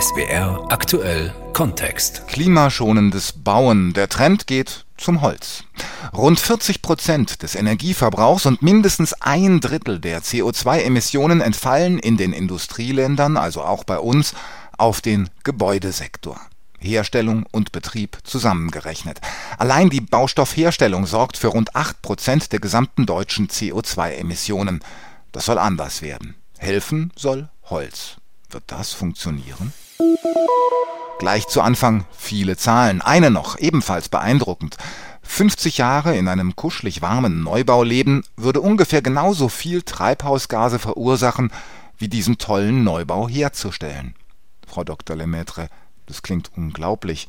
SBR aktuell Kontext. Klimaschonendes Bauen. Der Trend geht zum Holz. Rund 40 Prozent des Energieverbrauchs und mindestens ein Drittel der CO2-Emissionen entfallen in den Industrieländern, also auch bei uns, auf den Gebäudesektor. Herstellung und Betrieb zusammengerechnet. Allein die Baustoffherstellung sorgt für rund 8 Prozent der gesamten deutschen CO2-Emissionen. Das soll anders werden. Helfen soll Holz. Wird das funktionieren? Gleich zu Anfang viele Zahlen. Eine noch, ebenfalls beeindruckend. 50 Jahre in einem kuschelig warmen Neubau leben würde ungefähr genauso viel Treibhausgase verursachen, wie diesen tollen Neubau herzustellen. Frau Dr. Lemaitre, das klingt unglaublich.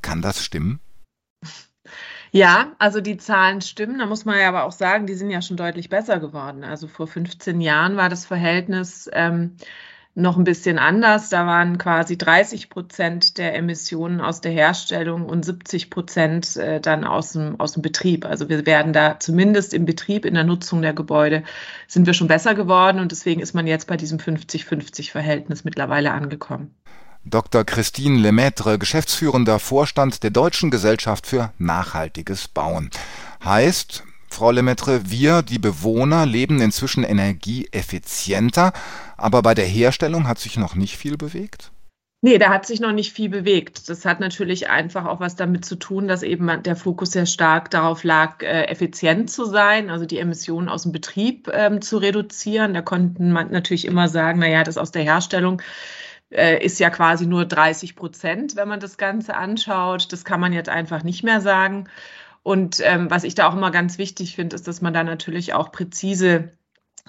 Kann das stimmen? Ja, also die Zahlen stimmen. Da muss man ja aber auch sagen, die sind ja schon deutlich besser geworden. Also vor 15 Jahren war das Verhältnis ähm, noch ein bisschen anders. Da waren quasi 30 Prozent der Emissionen aus der Herstellung und 70 Prozent äh, dann aus dem, aus dem Betrieb. Also wir werden da zumindest im Betrieb, in der Nutzung der Gebäude, sind wir schon besser geworden und deswegen ist man jetzt bei diesem 50-50-Verhältnis mittlerweile angekommen. Dr. Christine Lemaitre, geschäftsführender Vorstand der Deutschen Gesellschaft für nachhaltiges Bauen. Heißt, Frau Lemaitre, wir, die Bewohner, leben inzwischen energieeffizienter, aber bei der Herstellung hat sich noch nicht viel bewegt? Nee, da hat sich noch nicht viel bewegt. Das hat natürlich einfach auch was damit zu tun, dass eben der Fokus sehr stark darauf lag, äh, effizient zu sein, also die Emissionen aus dem Betrieb ähm, zu reduzieren. Da konnten man natürlich immer sagen, naja, das aus der Herstellung äh, ist ja quasi nur 30 Prozent, wenn man das Ganze anschaut. Das kann man jetzt einfach nicht mehr sagen. Und ähm, was ich da auch immer ganz wichtig finde, ist, dass man da natürlich auch präzise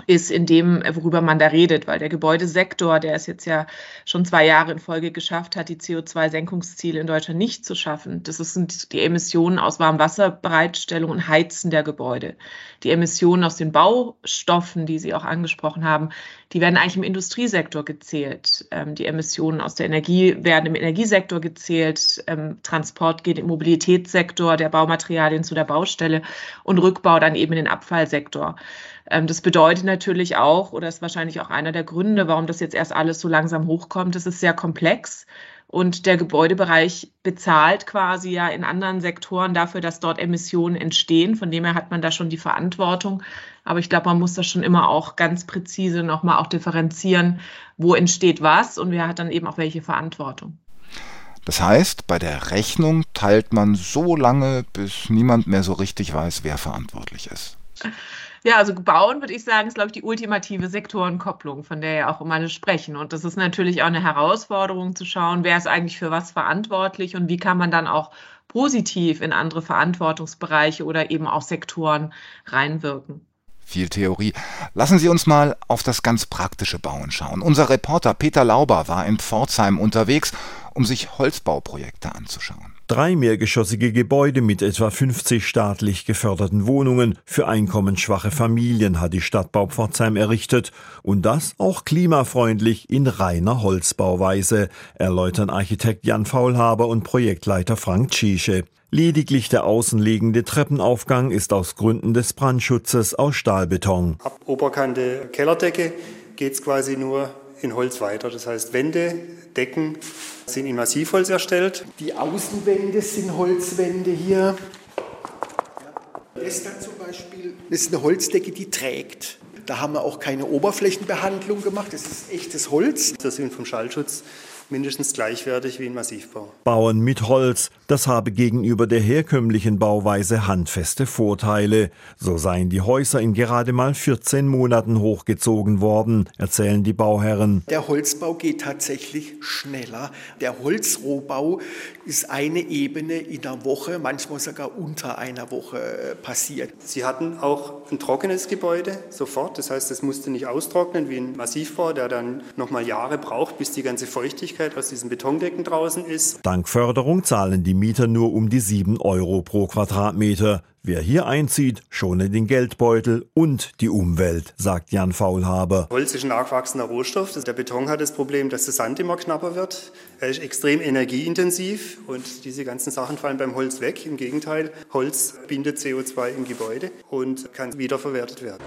ist in dem, worüber man da redet, weil der Gebäudesektor, der es jetzt ja schon zwei Jahre in Folge geschafft hat, die CO2-Senkungsziele in Deutschland nicht zu schaffen. Das sind die Emissionen aus Warmwasserbereitstellung und Heizen der Gebäude. Die Emissionen aus den Baustoffen, die Sie auch angesprochen haben, die werden eigentlich im Industriesektor gezählt. Ähm, die Emissionen aus der Energie werden im Energiesektor gezählt. Ähm, Transport geht im Mobilitätssektor der Baumaterialien zu der Baustelle und Rückbau dann eben in den Abfallsektor. Ähm, das bedeutet natürlich auch, oder ist wahrscheinlich auch einer der Gründe, warum das jetzt erst alles so langsam hochkommt, das ist sehr komplex. Und der Gebäudebereich bezahlt quasi ja in anderen Sektoren dafür, dass dort Emissionen entstehen. Von dem her hat man da schon die Verantwortung. Aber ich glaube, man muss das schon immer auch ganz präzise nochmal auch differenzieren, wo entsteht was und wer hat dann eben auch welche Verantwortung. Das heißt, bei der Rechnung teilt man so lange, bis niemand mehr so richtig weiß, wer verantwortlich ist. Ja, also bauen, würde ich sagen, ist, glaube ich, die ultimative Sektorenkopplung, von der ja auch immer alle sprechen. Und das ist natürlich auch eine Herausforderung zu schauen, wer ist eigentlich für was verantwortlich und wie kann man dann auch positiv in andere Verantwortungsbereiche oder eben auch Sektoren reinwirken viel Theorie. Lassen Sie uns mal auf das ganz praktische Bauen schauen. Unser Reporter Peter Lauber war in Pforzheim unterwegs, um sich Holzbauprojekte anzuschauen. Drei mehrgeschossige Gebäude mit etwa 50 staatlich geförderten Wohnungen für einkommensschwache Familien hat die Stadtbau Pforzheim errichtet und das auch klimafreundlich in reiner Holzbauweise, erläutern Architekt Jan Faulhaber und Projektleiter Frank Tschiesche. Lediglich der außenliegende Treppenaufgang ist aus Gründen des Brandschutzes aus Stahlbeton. Ab Oberkante Kellerdecke geht es quasi nur in Holz weiter. Das heißt, Wände, Decken sind in Massivholz erstellt. Die Außenwände sind Holzwände hier. Das dann zum Beispiel das ist eine Holzdecke, die trägt. Da haben wir auch keine Oberflächenbehandlung gemacht. Das ist echtes Holz. Das sind vom Schallschutz mindestens gleichwertig wie ein Massivbau. Bauen mit Holz, das habe gegenüber der herkömmlichen Bauweise handfeste Vorteile. So seien die Häuser in gerade mal 14 Monaten hochgezogen worden, erzählen die Bauherren. Der Holzbau geht tatsächlich schneller. Der Holzrohbau ist eine Ebene in einer Woche, manchmal sogar unter einer Woche äh, passiert. Sie hatten auch ein trockenes Gebäude sofort, das heißt, es musste nicht austrocknen wie ein Massivbau, der dann nochmal Jahre braucht, bis die ganze Feuchtigkeit Feuchtigkeit aus diesen Betondecken draußen ist. Dank Förderung zahlen die Mieter nur um die 7 Euro pro Quadratmeter. Wer hier einzieht, schone den Geldbeutel und die Umwelt, sagt Jan Faulhaber. Holz ist ein nachwachsender Rohstoff. Der Beton hat das Problem, dass der Sand immer knapper wird. Er ist extrem energieintensiv und diese ganzen Sachen fallen beim Holz weg. Im Gegenteil, Holz bindet CO2 im Gebäude und kann wiederverwertet werden.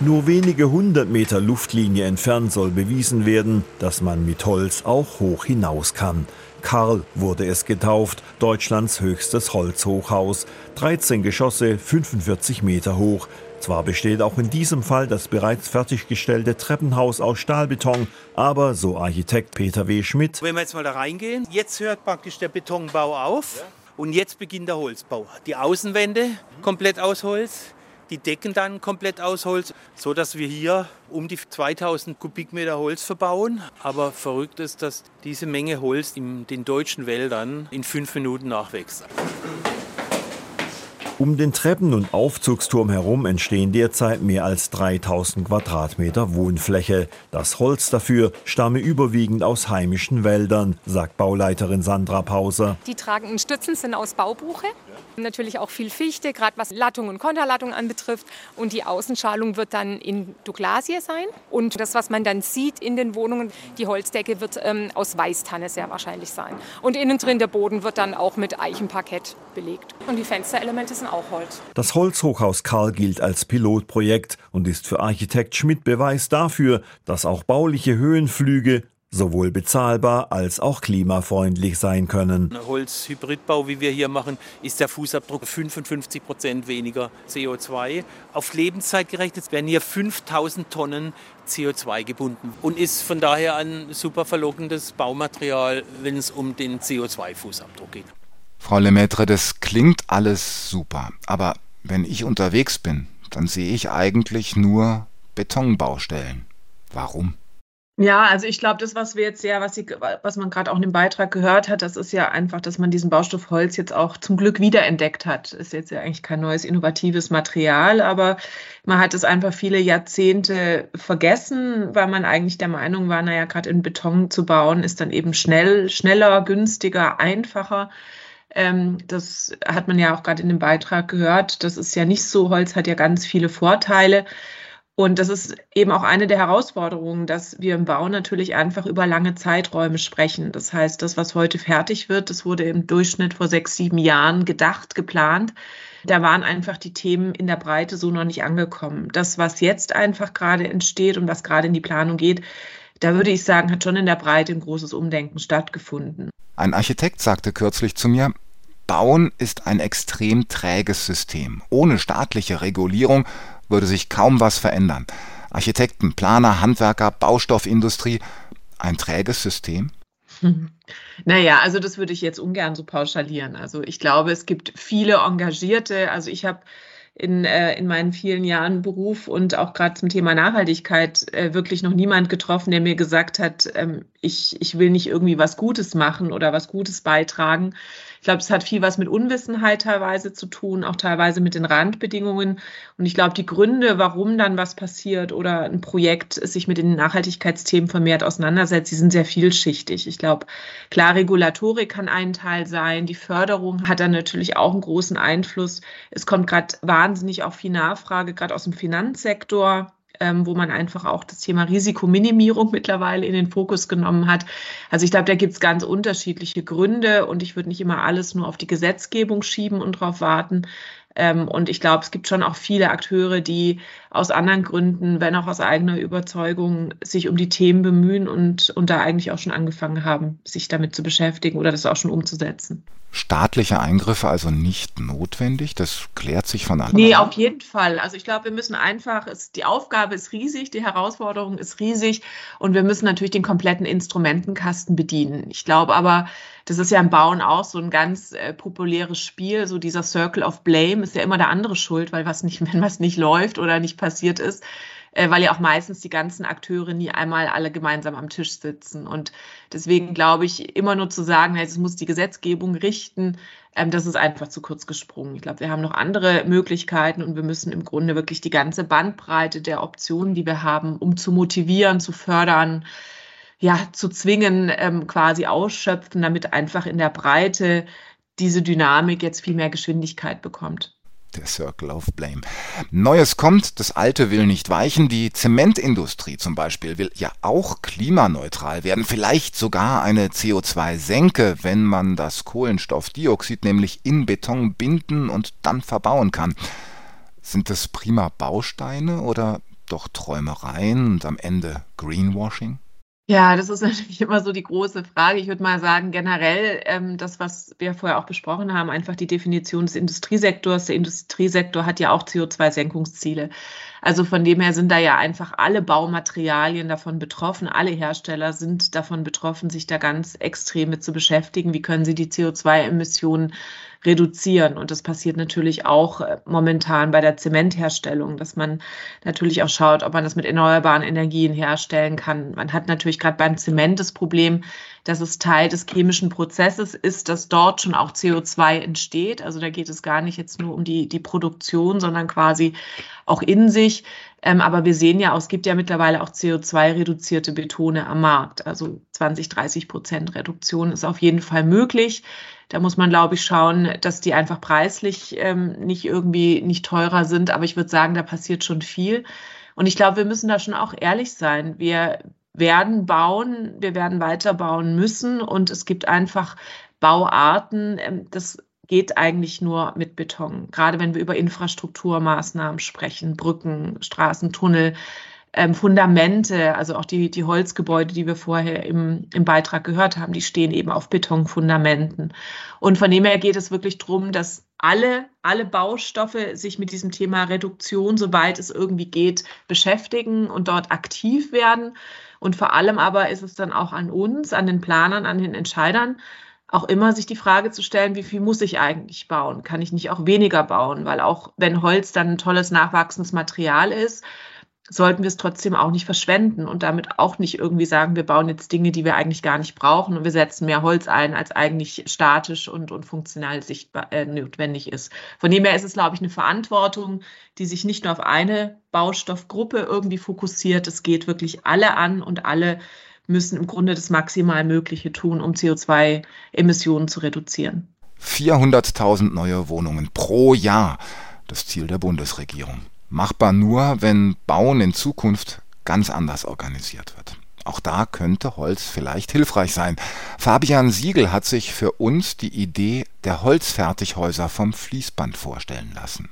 Nur wenige hundert Meter Luftlinie entfernt soll bewiesen werden, dass man mit Holz auch hoch hinaus kann. Karl wurde es getauft, Deutschlands höchstes Holzhochhaus. 13 Geschosse, 45 Meter hoch. Zwar besteht auch in diesem Fall das bereits fertiggestellte Treppenhaus aus Stahlbeton, aber so Architekt Peter W. Schmidt. Wenn wir jetzt mal da reingehen, jetzt hört praktisch der Betonbau auf und jetzt beginnt der Holzbau. Die Außenwände komplett aus Holz, die Decken dann komplett aus Holz, so dass wir hier um die 2000 Kubikmeter Holz verbauen. Aber verrückt ist, dass diese Menge Holz in den deutschen Wäldern in fünf Minuten nachwächst. Um den Treppen- und Aufzugsturm herum entstehen derzeit mehr als 3000 Quadratmeter Wohnfläche. Das Holz dafür stamme überwiegend aus heimischen Wäldern, sagt Bauleiterin Sandra Pauser. Die tragenden Stützen sind aus Baubuche. Natürlich auch viel Fichte, gerade was Lattung und Konterlattung anbetrifft. Und die Außenschalung wird dann in Douglasie sein. Und das, was man dann sieht in den Wohnungen, die Holzdecke wird ähm, aus Weißtanne sehr wahrscheinlich sein. Und innen drin der Boden wird dann auch mit Eichenparkett belegt. Und die Fensterelemente sind auch Holz. Das Holzhochhaus Karl gilt als Pilotprojekt und ist für Architekt Schmidt Beweis dafür, dass auch bauliche Höhenflüge sowohl bezahlbar als auch klimafreundlich sein können. Holzhybridbau, wie wir hier machen, ist der Fußabdruck 55 Prozent weniger CO2. Auf Lebenszeit gerechnet werden hier 5000 Tonnen CO2 gebunden und ist von daher ein super verlockendes Baumaterial, wenn es um den CO2-Fußabdruck geht. Frau Lemaitre, das klingt alles super, aber wenn ich unterwegs bin, dann sehe ich eigentlich nur Betonbaustellen. Warum? Ja, also ich glaube, das, was wir jetzt ja, was, Sie, was man gerade auch in dem Beitrag gehört hat, das ist ja einfach, dass man diesen Baustoff Holz jetzt auch zum Glück wiederentdeckt hat. Ist jetzt ja eigentlich kein neues innovatives Material, aber man hat es einfach viele Jahrzehnte vergessen, weil man eigentlich der Meinung war, naja, gerade in Beton zu bauen, ist dann eben schnell, schneller, günstiger, einfacher. Ähm, das hat man ja auch gerade in dem Beitrag gehört. Das ist ja nicht so. Holz hat ja ganz viele Vorteile. Und das ist eben auch eine der Herausforderungen, dass wir im Bau natürlich einfach über lange Zeiträume sprechen. Das heißt, das, was heute fertig wird, das wurde im Durchschnitt vor sechs, sieben Jahren gedacht, geplant. Da waren einfach die Themen in der Breite so noch nicht angekommen. Das, was jetzt einfach gerade entsteht und was gerade in die Planung geht, da würde ich sagen, hat schon in der Breite ein großes Umdenken stattgefunden. Ein Architekt sagte kürzlich zu mir, Bauen ist ein extrem träges System. Ohne staatliche Regulierung würde sich kaum was verändern. Architekten, Planer, Handwerker, Baustoffindustrie, ein träges System? Naja, also das würde ich jetzt ungern so pauschalieren. Also ich glaube, es gibt viele Engagierte. Also ich habe in, äh, in meinen vielen Jahren Beruf und auch gerade zum Thema Nachhaltigkeit äh, wirklich noch niemand getroffen, der mir gesagt hat, ähm, ich, ich will nicht irgendwie was Gutes machen oder was Gutes beitragen. Ich glaube, es hat viel was mit Unwissenheit teilweise zu tun, auch teilweise mit den Randbedingungen. Und ich glaube, die Gründe, warum dann was passiert oder ein Projekt sich mit den Nachhaltigkeitsthemen vermehrt auseinandersetzt, die sind sehr vielschichtig. Ich glaube, klar, Regulatorik kann ein Teil sein. Die Förderung hat dann natürlich auch einen großen Einfluss. Es kommt gerade wahnsinnig auch viel Nachfrage, gerade aus dem Finanzsektor ähm, wo man einfach auch das Thema Risikominimierung mittlerweile in den Fokus genommen hat. Also ich glaube, da gibt es ganz unterschiedliche Gründe und ich würde nicht immer alles nur auf die Gesetzgebung schieben und darauf warten. Ähm, und ich glaube, es gibt schon auch viele Akteure, die aus anderen Gründen, wenn auch aus eigener Überzeugung, sich um die Themen bemühen und, und da eigentlich auch schon angefangen haben, sich damit zu beschäftigen oder das auch schon umzusetzen staatliche Eingriffe also nicht notwendig? Das klärt sich von alleine. Nee, auf jeden Fall. Also ich glaube, wir müssen einfach, es, die Aufgabe ist riesig, die Herausforderung ist riesig und wir müssen natürlich den kompletten Instrumentenkasten bedienen. Ich glaube aber, das ist ja im Bauen auch so ein ganz äh, populäres Spiel, so dieser Circle of Blame ist ja immer der andere schuld, weil was nicht, wenn was nicht läuft oder nicht passiert ist, äh, weil ja auch meistens die ganzen Akteure nie einmal alle gemeinsam am Tisch sitzen. Und deswegen glaube ich, immer nur zu sagen, es muss die Gesetzgebung richten, ähm, das ist einfach zu kurz gesprungen. Ich glaube, wir haben noch andere Möglichkeiten und wir müssen im Grunde wirklich die ganze Bandbreite der Optionen, die wir haben, um zu motivieren, zu fördern, ja, zu zwingen, ähm, quasi ausschöpfen, damit einfach in der Breite diese Dynamik jetzt viel mehr Geschwindigkeit bekommt. Der Circle of Blame. Neues kommt, das Alte will nicht weichen. Die Zementindustrie zum Beispiel will ja auch klimaneutral werden, vielleicht sogar eine CO2-Senke, wenn man das Kohlenstoffdioxid nämlich in Beton binden und dann verbauen kann. Sind das prima Bausteine oder doch Träumereien und am Ende Greenwashing? Ja, das ist natürlich immer so die große Frage. Ich würde mal sagen, generell ähm, das, was wir vorher auch besprochen haben, einfach die Definition des Industriesektors. Der Industriesektor hat ja auch CO2-Senkungsziele. Also von dem her sind da ja einfach alle Baumaterialien davon betroffen. Alle Hersteller sind davon betroffen, sich da ganz extrem mit zu beschäftigen. Wie können sie die CO2-Emissionen reduzieren. Und das passiert natürlich auch äh, momentan bei der Zementherstellung, dass man natürlich auch schaut, ob man das mit erneuerbaren Energien herstellen kann. Man hat natürlich gerade beim Zement das Problem, dass es Teil des chemischen Prozesses ist, dass dort schon auch CO2 entsteht. Also da geht es gar nicht jetzt nur um die, die Produktion, sondern quasi auch in sich. Ähm, aber wir sehen ja, es gibt ja mittlerweile auch CO2-reduzierte Betone am Markt. Also 20, 30 Prozent Reduktion ist auf jeden Fall möglich. Da muss man, glaube ich, schauen, dass die einfach preislich ähm, nicht irgendwie nicht teurer sind. Aber ich würde sagen, da passiert schon viel. Und ich glaube, wir müssen da schon auch ehrlich sein. Wir werden bauen, wir werden weiter bauen müssen. Und es gibt einfach Bauarten, ähm, das geht eigentlich nur mit Beton. Gerade wenn wir über Infrastrukturmaßnahmen sprechen, Brücken, Straßen, Tunnel, ähm, Fundamente, also auch die, die Holzgebäude, die wir vorher im, im Beitrag gehört haben, die stehen eben auf Betonfundamenten. Und von dem her geht es wirklich darum, dass alle, alle Baustoffe sich mit diesem Thema Reduktion, soweit es irgendwie geht, beschäftigen und dort aktiv werden. Und vor allem aber ist es dann auch an uns, an den Planern, an den Entscheidern, auch immer sich die Frage zu stellen, wie viel muss ich eigentlich bauen? Kann ich nicht auch weniger bauen? Weil auch wenn Holz dann ein tolles nachwachsendes Material ist, sollten wir es trotzdem auch nicht verschwenden und damit auch nicht irgendwie sagen, wir bauen jetzt Dinge, die wir eigentlich gar nicht brauchen und wir setzen mehr Holz ein, als eigentlich statisch und, und funktional sichtbar äh, notwendig ist. Von dem her ist es, glaube ich, eine Verantwortung, die sich nicht nur auf eine Baustoffgruppe irgendwie fokussiert. Es geht wirklich alle an und alle müssen im Grunde das maximal Mögliche tun, um CO2-Emissionen zu reduzieren. 400.000 neue Wohnungen pro Jahr, das Ziel der Bundesregierung. Machbar nur, wenn Bauen in Zukunft ganz anders organisiert wird. Auch da könnte Holz vielleicht hilfreich sein. Fabian Siegel hat sich für uns die Idee der Holzfertighäuser vom Fließband vorstellen lassen.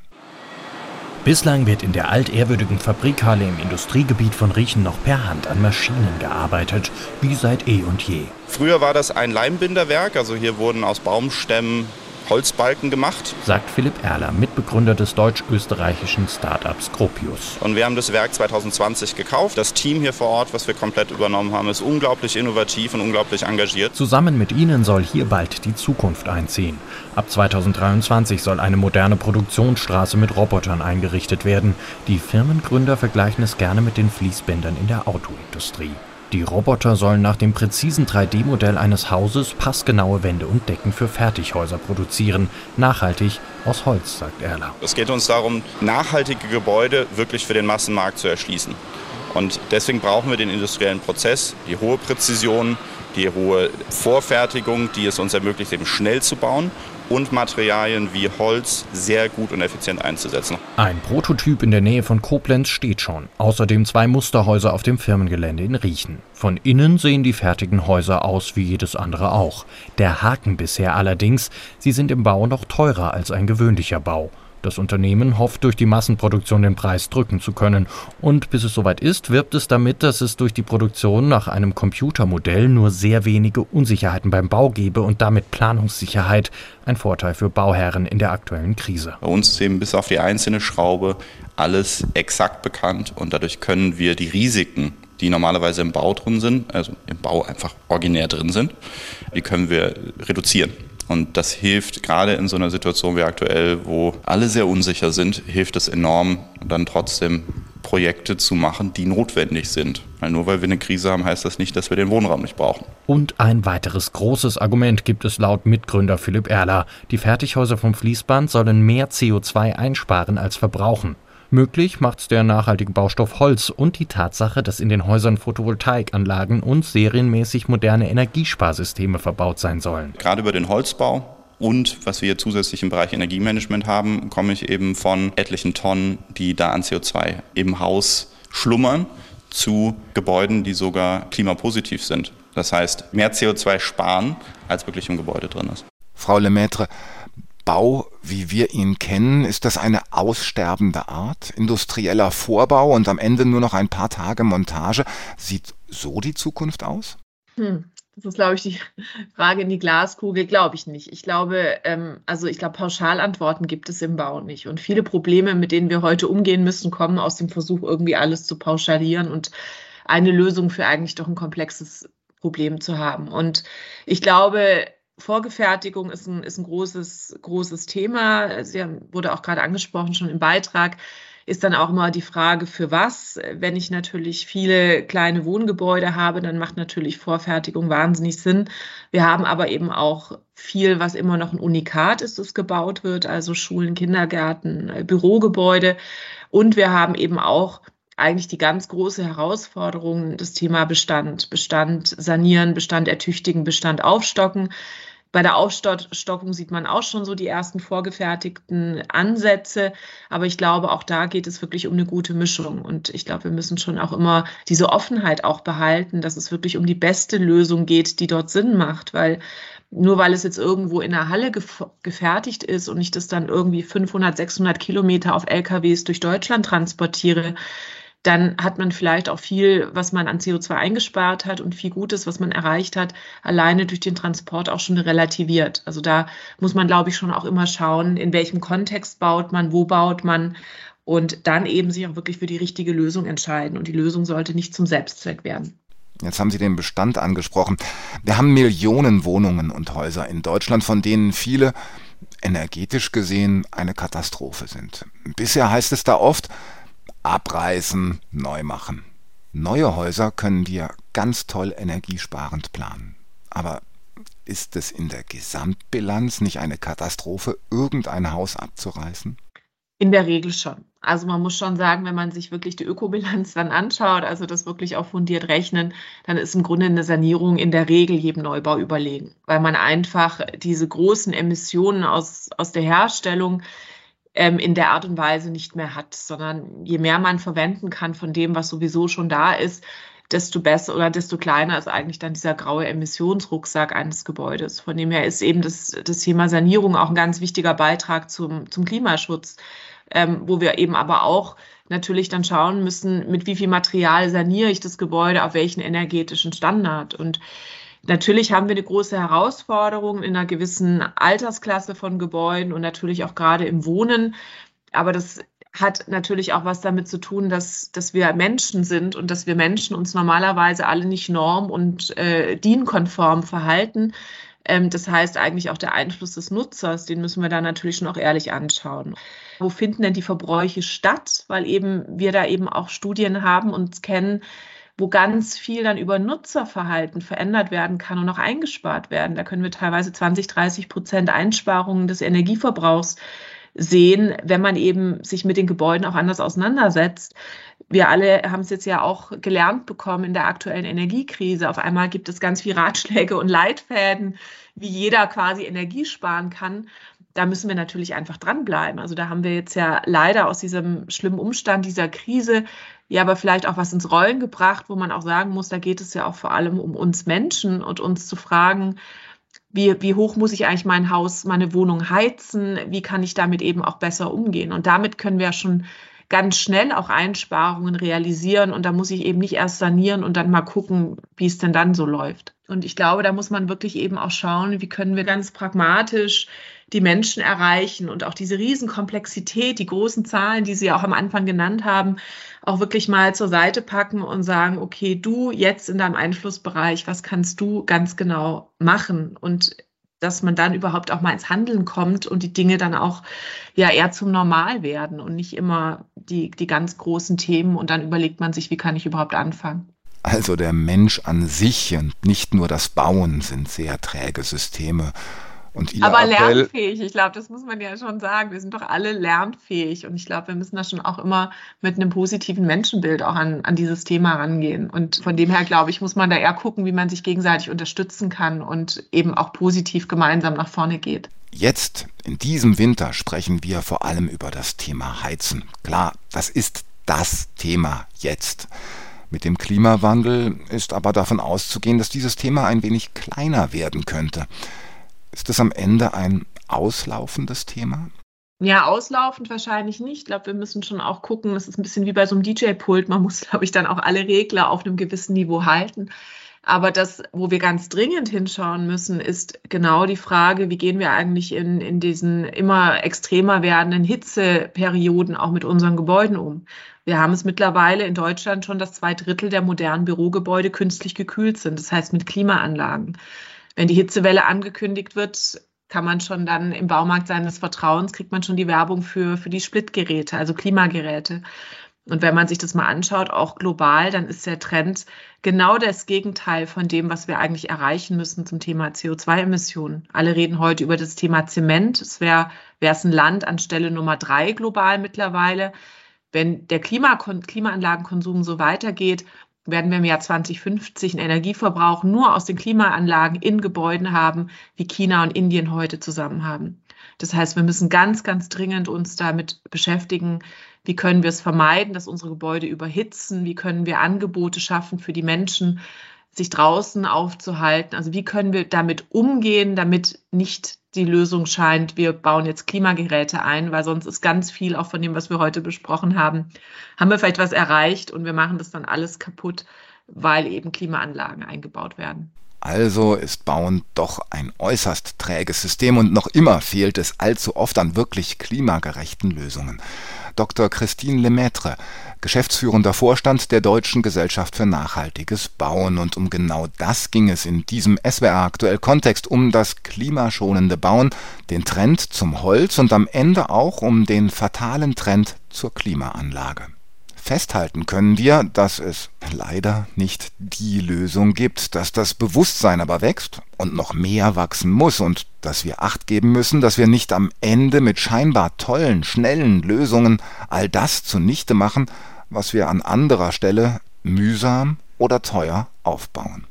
Bislang wird in der altehrwürdigen Fabrikhalle im Industriegebiet von Riechen noch per Hand an Maschinen gearbeitet, wie seit eh und je. Früher war das ein Leimbinderwerk, also hier wurden aus Baumstämmen Holzbalken gemacht. Sagt Philipp Erler, Mitbegründer des deutsch-österreichischen Startups Gropius. Und wir haben das Werk 2020 gekauft. Das Team hier vor Ort, was wir komplett übernommen haben, ist unglaublich innovativ und unglaublich engagiert. Zusammen mit ihnen soll hier bald die Zukunft einziehen. Ab 2023 soll eine moderne Produktionsstraße mit Robotern eingerichtet werden. Die Firmengründer vergleichen es gerne mit den Fließbändern in der Autoindustrie. Die Roboter sollen nach dem präzisen 3D-Modell eines Hauses passgenaue Wände und Decken für Fertighäuser produzieren. Nachhaltig aus Holz, sagt Erler. Es geht uns darum, nachhaltige Gebäude wirklich für den Massenmarkt zu erschließen. Und deswegen brauchen wir den industriellen Prozess, die hohe Präzision, die hohe Vorfertigung, die es uns ermöglicht, eben schnell zu bauen und Materialien wie Holz sehr gut und effizient einzusetzen. Ein Prototyp in der Nähe von Koblenz steht schon. Außerdem zwei Musterhäuser auf dem Firmengelände in Riechen. Von innen sehen die fertigen Häuser aus wie jedes andere auch. Der Haken bisher allerdings, sie sind im Bau noch teurer als ein gewöhnlicher Bau. Das Unternehmen hofft durch die Massenproduktion den Preis drücken zu können. Und bis es soweit ist, wirbt es damit, dass es durch die Produktion nach einem Computermodell nur sehr wenige Unsicherheiten beim Bau gebe und damit Planungssicherheit. Ein Vorteil für Bauherren in der aktuellen Krise. Bei uns ist eben bis auf die einzelne Schraube alles exakt bekannt und dadurch können wir die Risiken die normalerweise im Bau drin sind, also im Bau einfach originär drin sind, die können wir reduzieren. Und das hilft gerade in so einer Situation wie aktuell, wo alle sehr unsicher sind, hilft es enorm, dann trotzdem Projekte zu machen, die notwendig sind. Weil nur weil wir eine Krise haben, heißt das nicht, dass wir den Wohnraum nicht brauchen. Und ein weiteres großes Argument gibt es laut Mitgründer Philipp Erler. Die Fertighäuser vom Fließband sollen mehr CO2 einsparen als verbrauchen. Möglich macht der nachhaltige Baustoff Holz und die Tatsache, dass in den Häusern Photovoltaikanlagen und serienmäßig moderne Energiesparsysteme verbaut sein sollen. Gerade über den Holzbau und was wir zusätzlich im Bereich Energiemanagement haben, komme ich eben von etlichen Tonnen, die da an CO2 im Haus schlummern, zu Gebäuden, die sogar klimapositiv sind. Das heißt, mehr CO2 sparen, als wirklich im Gebäude drin ist. Frau Lemaitre, Bau, wie wir ihn kennen, ist das eine aussterbende Art? Industrieller Vorbau und am Ende nur noch ein paar Tage Montage. Sieht so die Zukunft aus? Hm. Das ist, glaube ich, die Frage in die Glaskugel. Glaube ich nicht. Ich glaube, ähm, also ich glaube, Pauschalantworten gibt es im Bau nicht. Und viele Probleme, mit denen wir heute umgehen müssen, kommen aus dem Versuch, irgendwie alles zu pauschalieren und eine Lösung für eigentlich doch ein komplexes Problem zu haben. Und ich glaube, Vorgefertigung ist ein, ist ein großes, großes Thema. Sie wurde auch gerade angesprochen, schon im Beitrag ist dann auch mal die Frage, für was. Wenn ich natürlich viele kleine Wohngebäude habe, dann macht natürlich Vorfertigung wahnsinnig Sinn. Wir haben aber eben auch viel, was immer noch ein Unikat ist, das gebaut wird, also Schulen, Kindergärten, äh, Bürogebäude. Und wir haben eben auch eigentlich die ganz große Herausforderung, das Thema Bestand, Bestand sanieren, Bestand ertüchtigen, Bestand aufstocken. Bei der Aufstockung sieht man auch schon so die ersten vorgefertigten Ansätze. Aber ich glaube, auch da geht es wirklich um eine gute Mischung. Und ich glaube, wir müssen schon auch immer diese Offenheit auch behalten, dass es wirklich um die beste Lösung geht, die dort Sinn macht. Weil nur weil es jetzt irgendwo in der Halle gefertigt ist und ich das dann irgendwie 500, 600 Kilometer auf LKWs durch Deutschland transportiere, dann hat man vielleicht auch viel, was man an CO2 eingespart hat und viel Gutes, was man erreicht hat, alleine durch den Transport auch schon relativiert. Also da muss man, glaube ich, schon auch immer schauen, in welchem Kontext baut man, wo baut man und dann eben sich auch wirklich für die richtige Lösung entscheiden. Und die Lösung sollte nicht zum Selbstzweck werden. Jetzt haben Sie den Bestand angesprochen. Wir haben Millionen Wohnungen und Häuser in Deutschland, von denen viele energetisch gesehen eine Katastrophe sind. Bisher heißt es da oft, abreißen, neu machen. Neue Häuser können wir ganz toll energiesparend planen. Aber ist es in der Gesamtbilanz nicht eine Katastrophe, irgendein Haus abzureißen? In der Regel schon. Also man muss schon sagen, wenn man sich wirklich die Ökobilanz dann anschaut, also das wirklich auch fundiert rechnen, dann ist im Grunde eine Sanierung in der Regel jedem Neubau überlegen, weil man einfach diese großen Emissionen aus, aus der Herstellung ähm, in der Art und Weise nicht mehr hat, sondern je mehr man verwenden kann von dem, was sowieso schon da ist, desto besser oder desto kleiner ist eigentlich dann dieser graue Emissionsrucksack eines Gebäudes. Von dem her ist eben das, das Thema Sanierung auch ein ganz wichtiger Beitrag zum, zum Klimaschutz, ähm, wo wir eben aber auch natürlich dann schauen müssen, mit wie viel Material saniere ich das Gebäude, auf welchen energetischen Standard. Und Natürlich haben wir eine große Herausforderung in einer gewissen Altersklasse von Gebäuden und natürlich auch gerade im Wohnen. Aber das hat natürlich auch was damit zu tun, dass, dass wir Menschen sind und dass wir Menschen uns normalerweise alle nicht norm- und äh, dienkonform verhalten. Ähm, das heißt eigentlich auch der Einfluss des Nutzers, den müssen wir da natürlich schon auch ehrlich anschauen. Wo finden denn die Verbräuche statt? Weil eben wir da eben auch Studien haben und kennen, wo ganz viel dann über Nutzerverhalten verändert werden kann und auch eingespart werden. Da können wir teilweise 20, 30 Prozent Einsparungen des Energieverbrauchs sehen, wenn man eben sich mit den Gebäuden auch anders auseinandersetzt. Wir alle haben es jetzt ja auch gelernt bekommen in der aktuellen Energiekrise. Auf einmal gibt es ganz viele Ratschläge und Leitfäden, wie jeder quasi Energie sparen kann. Da müssen wir natürlich einfach dranbleiben. Also da haben wir jetzt ja leider aus diesem schlimmen Umstand dieser Krise ja, aber vielleicht auch was ins Rollen gebracht, wo man auch sagen muss, da geht es ja auch vor allem um uns Menschen und uns zu fragen, wie, wie hoch muss ich eigentlich mein Haus, meine Wohnung heizen? Wie kann ich damit eben auch besser umgehen? Und damit können wir schon ganz schnell auch Einsparungen realisieren. Und da muss ich eben nicht erst sanieren und dann mal gucken, wie es denn dann so läuft. Und ich glaube, da muss man wirklich eben auch schauen, wie können wir ganz pragmatisch die Menschen erreichen und auch diese Riesenkomplexität, die großen Zahlen, die Sie auch am Anfang genannt haben, auch wirklich mal zur Seite packen und sagen, okay, du jetzt in deinem Einflussbereich, was kannst du ganz genau machen? Und dass man dann überhaupt auch mal ins Handeln kommt und die Dinge dann auch ja eher zum Normal werden und nicht immer die, die ganz großen Themen und dann überlegt man sich, wie kann ich überhaupt anfangen. Also der Mensch an sich und nicht nur das Bauen sind sehr träge Systeme aber Appell, lernfähig, ich glaube, das muss man ja schon sagen. Wir sind doch alle lernfähig und ich glaube, wir müssen da schon auch immer mit einem positiven Menschenbild auch an, an dieses Thema rangehen. Und von dem her, glaube ich, muss man da eher gucken, wie man sich gegenseitig unterstützen kann und eben auch positiv gemeinsam nach vorne geht. Jetzt, in diesem Winter, sprechen wir vor allem über das Thema Heizen. Klar, das ist das Thema jetzt. Mit dem Klimawandel ist aber davon auszugehen, dass dieses Thema ein wenig kleiner werden könnte ist es am Ende ein auslaufendes Thema? Ja, auslaufend wahrscheinlich nicht. Ich glaube, wir müssen schon auch gucken, das ist ein bisschen wie bei so einem DJ-Pult. Man muss, glaube ich, dann auch alle Regler auf einem gewissen Niveau halten. Aber das, wo wir ganz dringend hinschauen müssen, ist genau die Frage, wie gehen wir eigentlich in, in diesen immer extremer werdenden Hitzeperioden auch mit unseren Gebäuden um. Wir haben es mittlerweile in Deutschland schon, dass zwei Drittel der modernen Bürogebäude künstlich gekühlt sind, das heißt mit Klimaanlagen. Wenn die Hitzewelle angekündigt wird, kann man schon dann im Baumarkt seines Vertrauens, kriegt man schon die Werbung für, für die Splitgeräte, also Klimageräte. Und wenn man sich das mal anschaut, auch global, dann ist der Trend genau das Gegenteil von dem, was wir eigentlich erreichen müssen zum Thema CO2-Emissionen. Alle reden heute über das Thema Zement. Es wäre es ein Land an Stelle Nummer drei global mittlerweile. Wenn der Klima Klimaanlagenkonsum so weitergeht, werden wir im Jahr 2050 einen Energieverbrauch nur aus den Klimaanlagen in Gebäuden haben, wie China und Indien heute zusammen haben. Das heißt, wir müssen ganz, ganz dringend uns damit beschäftigen, wie können wir es vermeiden, dass unsere Gebäude überhitzen, wie können wir Angebote schaffen für die Menschen, sich draußen aufzuhalten. Also wie können wir damit umgehen, damit nicht die Lösung scheint, wir bauen jetzt Klimageräte ein, weil sonst ist ganz viel auch von dem, was wir heute besprochen haben, haben wir vielleicht was erreicht und wir machen das dann alles kaputt, weil eben Klimaanlagen eingebaut werden. Also ist Bauen doch ein äußerst träges System und noch immer fehlt es allzu oft an wirklich klimagerechten Lösungen. Dr. Christine Lemaitre, geschäftsführender Vorstand der Deutschen Gesellschaft für nachhaltiges Bauen. Und um genau das ging es in diesem SWR aktuell Kontext, um das klimaschonende Bauen, den Trend zum Holz und am Ende auch um den fatalen Trend zur Klimaanlage. Festhalten können wir, dass es leider nicht die Lösung gibt, dass das Bewusstsein aber wächst und noch mehr wachsen muss und dass wir acht geben müssen, dass wir nicht am Ende mit scheinbar tollen, schnellen Lösungen all das zunichte machen, was wir an anderer Stelle mühsam oder teuer aufbauen.